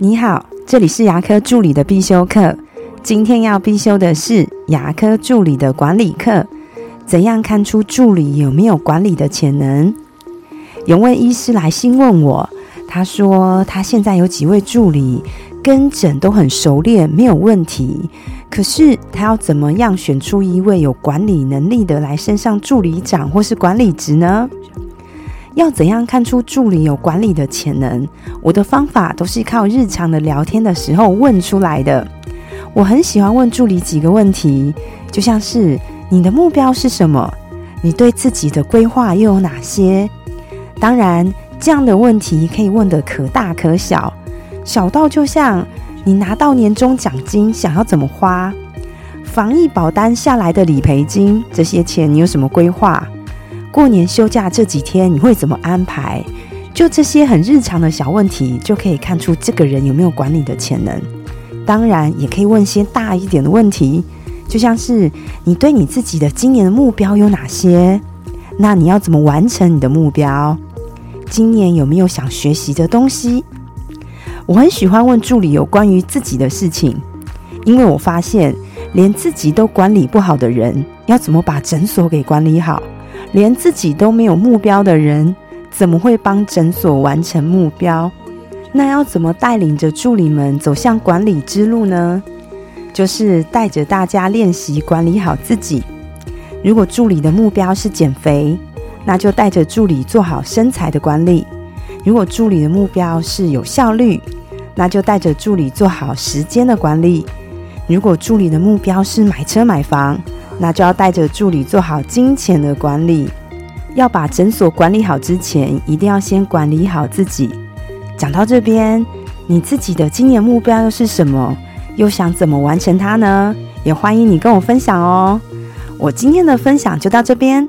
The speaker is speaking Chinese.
你好，这里是牙科助理的必修课。今天要必修的是牙科助理的管理课。怎样看出助理有没有管理的潜能？有位医师来信问我，他说他现在有几位助理跟诊都很熟练，没有问题。可是他要怎么样选出一位有管理能力的来升上助理长或是管理职呢？要怎样看出助理有管理的潜能？我的方法都是靠日常的聊天的时候问出来的。我很喜欢问助理几个问题，就像是你的目标是什么？你对自己的规划又有哪些？当然，这样的问题可以问得可大可小，小到就像你拿到年终奖金想要怎么花？防疫保单下来的理赔金，这些钱你有什么规划？过年休假这几天你会怎么安排？就这些很日常的小问题，就可以看出这个人有没有管理的潜能。当然，也可以问些大一点的问题，就像是你对你自己的今年的目标有哪些？那你要怎么完成你的目标？今年有没有想学习的东西？我很喜欢问助理有关于自己的事情，因为我发现连自己都管理不好的人，要怎么把诊所给管理好？连自己都没有目标的人，怎么会帮诊所完成目标？那要怎么带领着助理们走向管理之路呢？就是带着大家练习管理好自己。如果助理的目标是减肥，那就带着助理做好身材的管理；如果助理的目标是有效率，那就带着助理做好时间的管理；如果助理的目标是买车买房，那就要带着助理做好金钱的管理。要把诊所管理好之前，一定要先管理好自己。讲到这边，你自己的今年目标又是什么？又想怎么完成它呢？也欢迎你跟我分享哦。我今天的分享就到这边。